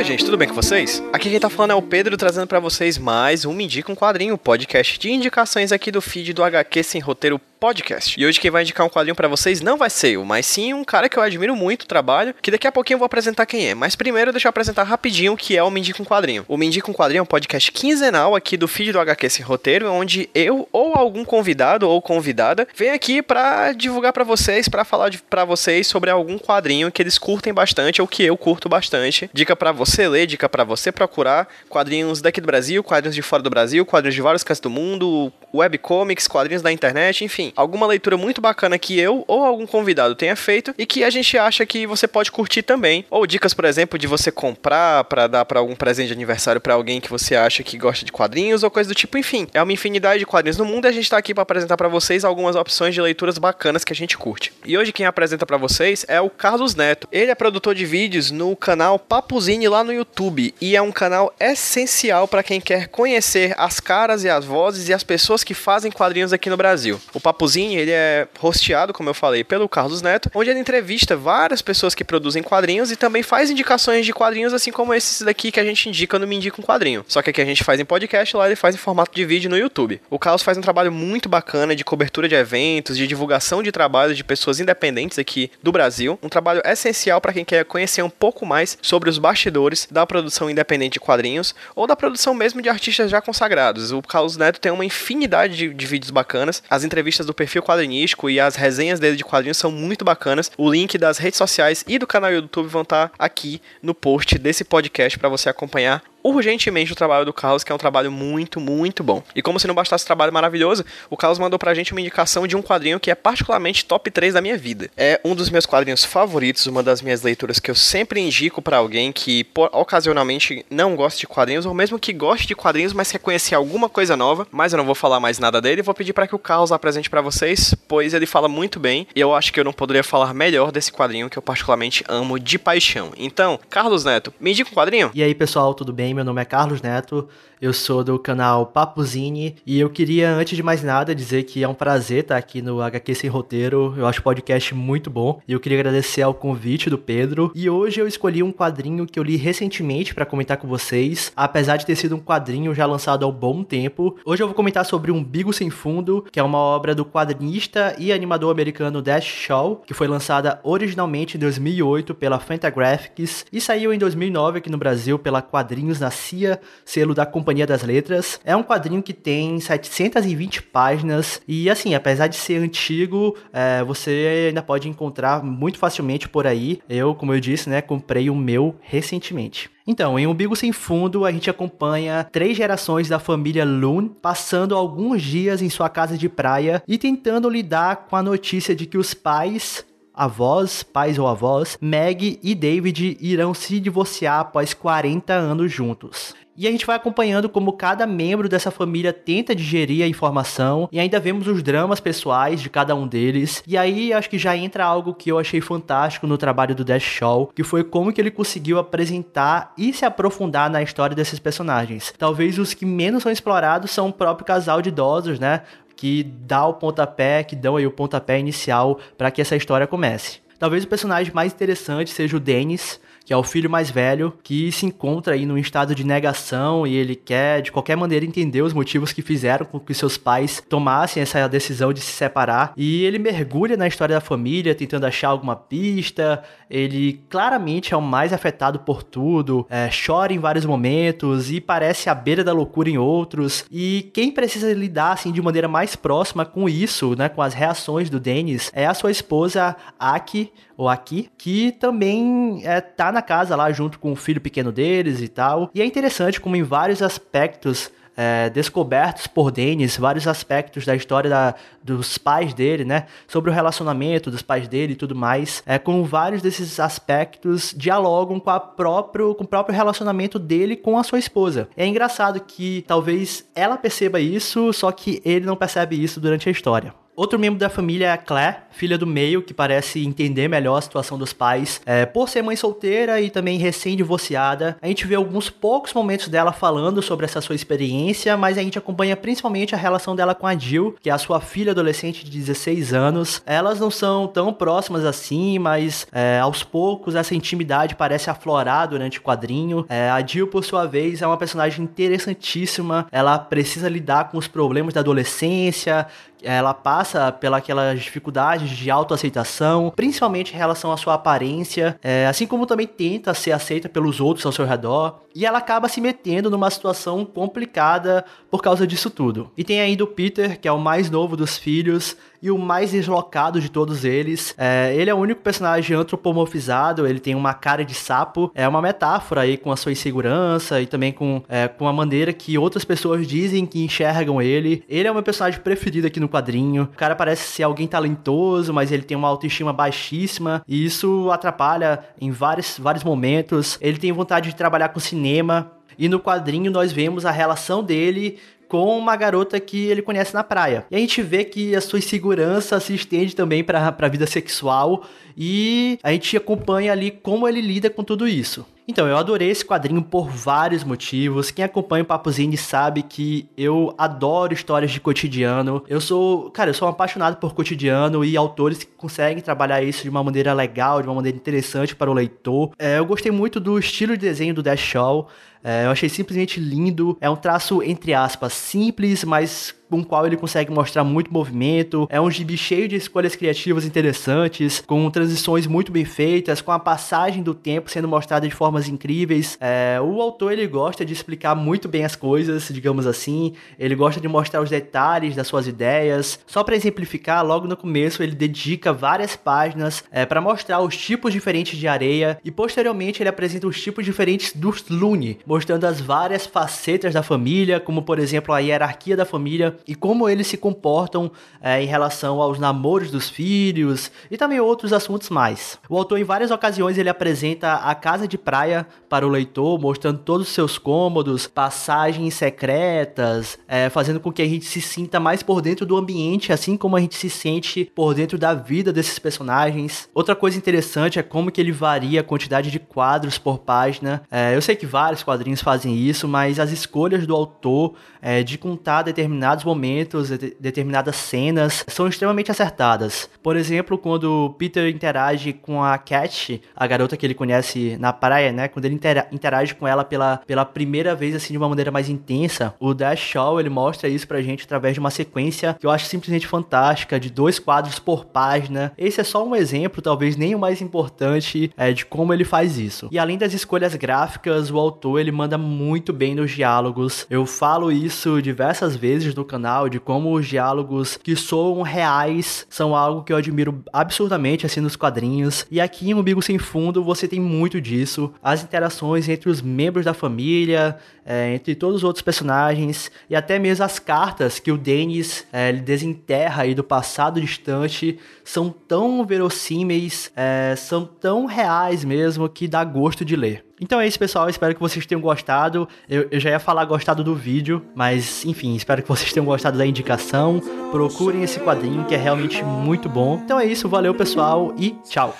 Oi, gente, tudo bem com vocês? Aqui quem tá falando é o Pedro, trazendo pra vocês mais um Me Indica um Quadrinho, podcast de indicações aqui do feed do HQ Sem Roteiro Podcast. E hoje quem vai indicar um quadrinho pra vocês não vai ser eu, mas sim um cara que eu admiro muito o trabalho, que daqui a pouquinho eu vou apresentar quem é. Mas primeiro deixa eu apresentar rapidinho o que é o Me um Quadrinho. O Me um Quadrinho é um podcast quinzenal aqui do feed do HQ Sem Roteiro, onde eu ou algum convidado ou convidada vem aqui pra divulgar pra vocês, pra falar pra vocês sobre algum quadrinho que eles curtem bastante ou que eu curto bastante. Dica pra você dica pra você procurar quadrinhos daqui do Brasil, quadrinhos de fora do Brasil, quadrinhos de vários cantos do mundo, webcomics, quadrinhos da internet, enfim, alguma leitura muito bacana que eu ou algum convidado tenha feito e que a gente acha que você pode curtir também. Ou dicas, por exemplo, de você comprar pra dar pra algum presente de aniversário pra alguém que você acha que gosta de quadrinhos ou coisa do tipo, enfim. É uma infinidade de quadrinhos no mundo e a gente tá aqui pra apresentar pra vocês algumas opções de leituras bacanas que a gente curte. E hoje quem apresenta pra vocês é o Carlos Neto. Ele é produtor de vídeos no canal Papuzine lá no YouTube e é um canal essencial pra quem quer conhecer as caras e as vozes e as pessoas que fazem quadrinhos aqui no Brasil. O Papuzinho, ele é hosteado, como eu falei, pelo Carlos Neto, onde ele entrevista várias pessoas que produzem quadrinhos e também faz indicações de quadrinhos, assim como esses daqui que a gente indica no Me Indica um Quadrinho. Só que aqui a gente faz em podcast, lá ele faz em formato de vídeo no YouTube. O Carlos faz um trabalho muito bacana de cobertura de eventos, de divulgação de trabalhos de pessoas independentes aqui do Brasil. Um trabalho essencial para quem quer conhecer um pouco mais sobre os bastidores da produção independente de quadrinhos ou da produção mesmo de artistas já consagrados. O Carlos Neto tem uma infinidade de, de vídeos bacanas. As entrevistas do perfil quadrinístico e as resenhas dele de quadrinhos são muito bacanas. O link das redes sociais e do canal YouTube vão estar aqui no post desse podcast para você acompanhar urgentemente o trabalho do Carlos, que é um trabalho muito, muito bom. E como se não bastasse trabalho maravilhoso, o Carlos mandou pra gente uma indicação de um quadrinho que é particularmente top 3 da minha vida. É um dos meus quadrinhos favoritos, uma das minhas leituras que eu sempre indico para alguém que por, ocasionalmente não gosta de quadrinhos, ou mesmo que goste de quadrinhos, mas quer conhecer alguma coisa nova. Mas eu não vou falar mais nada dele, vou pedir para que o Carlos apresente para vocês, pois ele fala muito bem, e eu acho que eu não poderia falar melhor desse quadrinho que eu particularmente amo de paixão. Então, Carlos Neto, me indica um quadrinho? E aí, pessoal, tudo bem? Meu nome é Carlos Neto, eu sou do canal Papuzine e eu queria, antes de mais nada, dizer que é um prazer estar aqui no HQ Sem Roteiro. Eu acho o podcast muito bom e eu queria agradecer ao convite do Pedro. E hoje eu escolhi um quadrinho que eu li recentemente para comentar com vocês, apesar de ter sido um quadrinho já lançado há um bom tempo. Hoje eu vou comentar sobre Umbigo Sem Fundo, que é uma obra do quadrinista e animador americano Dash Shaw, que foi lançada originalmente em 2008 pela Fantagraphics e saiu em 2009 aqui no Brasil pela Quadrinhos na CIA, selo da companhia das Letras. É um quadrinho que tem 720 páginas e, assim, apesar de ser antigo, é, você ainda pode encontrar muito facilmente por aí. Eu, como eu disse, né, comprei o meu recentemente. Então, em Umbigo Sem Fundo, a gente acompanha três gerações da família Loon passando alguns dias em sua casa de praia e tentando lidar com a notícia de que os pais avós, pais ou avós, Meg e David irão se divorciar após 40 anos juntos. E a gente vai acompanhando como cada membro dessa família tenta digerir a informação e ainda vemos os dramas pessoais de cada um deles. E aí acho que já entra algo que eu achei fantástico no trabalho do Dash Shaw, que foi como que ele conseguiu apresentar e se aprofundar na história desses personagens. Talvez os que menos são explorados são o próprio casal de idosos, né? Que dá o pontapé, que dão aí o pontapé inicial para que essa história comece. Talvez o personagem mais interessante seja o Dennis, que é o filho mais velho, que se encontra aí num estado de negação e ele quer, de qualquer maneira, entender os motivos que fizeram com que seus pais tomassem essa decisão de se separar. E ele mergulha na história da família, tentando achar alguma pista. Ele claramente é o mais afetado por tudo, é, chora em vários momentos e parece à beira da loucura em outros. E quem precisa lidar assim de maneira mais próxima com isso, né, com as reações do Dennis, é a sua esposa Aki, ou Aki, que também é, tá na casa lá junto com o filho pequeno deles e tal. E é interessante como em vários aspectos é, descobertos por Dennis, vários aspectos da história da, dos pais dele, né? Sobre o relacionamento dos pais dele e tudo mais. É, com vários desses aspectos dialogam com, a próprio, com o próprio relacionamento dele com a sua esposa. É engraçado que talvez ela perceba isso, só que ele não percebe isso durante a história. Outro membro da família é a Claire, filha do meio, que parece entender melhor a situação dos pais. É, por ser mãe solteira e também recém-divorciada, a gente vê alguns poucos momentos dela falando sobre essa sua experiência, mas a gente acompanha principalmente a relação dela com a Jill, que é a sua filha adolescente de 16 anos. Elas não são tão próximas assim, mas é, aos poucos essa intimidade parece aflorar durante o quadrinho. É, a Jill, por sua vez, é uma personagem interessantíssima. Ela precisa lidar com os problemas da adolescência, ela passa pelas dificuldades de autoaceitação, principalmente em relação à sua aparência, é, assim como também tenta ser aceita pelos outros ao seu redor, e ela acaba se metendo numa situação complicada por causa disso tudo. E tem ainda o Peter, que é o mais novo dos filhos, e o mais deslocado de todos eles. É, ele é o único personagem antropomorfizado, ele tem uma cara de sapo. É uma metáfora aí com a sua insegurança e também com, é, com a maneira que outras pessoas dizem que enxergam ele. Ele é o meu personagem preferido aqui no quadrinho. O cara parece ser alguém talentoso, mas ele tem uma autoestima baixíssima e isso atrapalha em vários, vários momentos. Ele tem vontade de trabalhar com cinema. E no quadrinho nós vemos a relação dele com uma garota que ele conhece na praia. E a gente vê que a sua insegurança se estende também para a vida sexual e a gente acompanha ali como ele lida com tudo isso. Então, eu adorei esse quadrinho por vários motivos. Quem acompanha o Papozinho sabe que eu adoro histórias de cotidiano. Eu sou, cara, eu sou um apaixonado por cotidiano e autores que conseguem trabalhar isso de uma maneira legal, de uma maneira interessante para o leitor. É, eu gostei muito do estilo de desenho do Dash Shaw. É, eu achei simplesmente lindo. É um traço, entre aspas, simples, mas com o qual ele consegue mostrar muito movimento. É um gibi cheio de escolhas criativas interessantes, com transições muito bem feitas, com a passagem do tempo sendo mostrada de formas incríveis. É, o autor ele gosta de explicar muito bem as coisas, digamos assim. Ele gosta de mostrar os detalhes das suas ideias. Só para exemplificar, logo no começo ele dedica várias páginas é, para mostrar os tipos diferentes de areia e posteriormente ele apresenta os tipos diferentes dos Lune, mostrando as várias facetas da família, como por exemplo a hierarquia da família e como eles se comportam é, em relação aos namoros dos filhos e também outros assuntos mais. O autor em várias ocasiões ele apresenta a casa de praia para o leitor, mostrando todos os seus cômodos, passagens secretas, é, fazendo com que a gente se sinta mais por dentro do ambiente, assim como a gente se sente por dentro da vida desses personagens. Outra coisa interessante é como que ele varia a quantidade de quadros por página. É, eu sei que vários quadrinhos fazem isso, mas as escolhas do autor é, de contar determinados momentos, de, determinadas cenas são extremamente acertadas. Por exemplo, quando Peter interage com a Cat, a garota que ele conhece na praia, né? Quando ele interage com ela pela, pela primeira vez, assim, de uma maneira mais intensa, o Dash Shaw, ele mostra isso pra gente através de uma sequência que eu acho simplesmente fantástica, de dois quadros por página. Esse é só um exemplo, talvez nem o mais importante, é, de como ele faz isso. E além das escolhas gráficas, o autor, ele manda muito bem nos diálogos. Eu falo isso diversas vezes no canal, de como os diálogos que soam reais são algo que eu admiro absurdamente assim nos quadrinhos. E aqui em Umbigo Sem Fundo você tem muito disso. As interações entre os membros da família, é, entre todos os outros personagens, e até mesmo as cartas que o Dennis é, ele desenterra aí do passado distante são tão verossímeis, é, são tão reais mesmo que dá gosto de ler. Então é isso, pessoal. Espero que vocês tenham gostado. Eu, eu, já ia falar gostado do vídeo, mas enfim, espero que vocês tenham gostado da indicação. Procurem esse quadrinho que é realmente muito bom. Então é isso, valeu, pessoal, e tchau.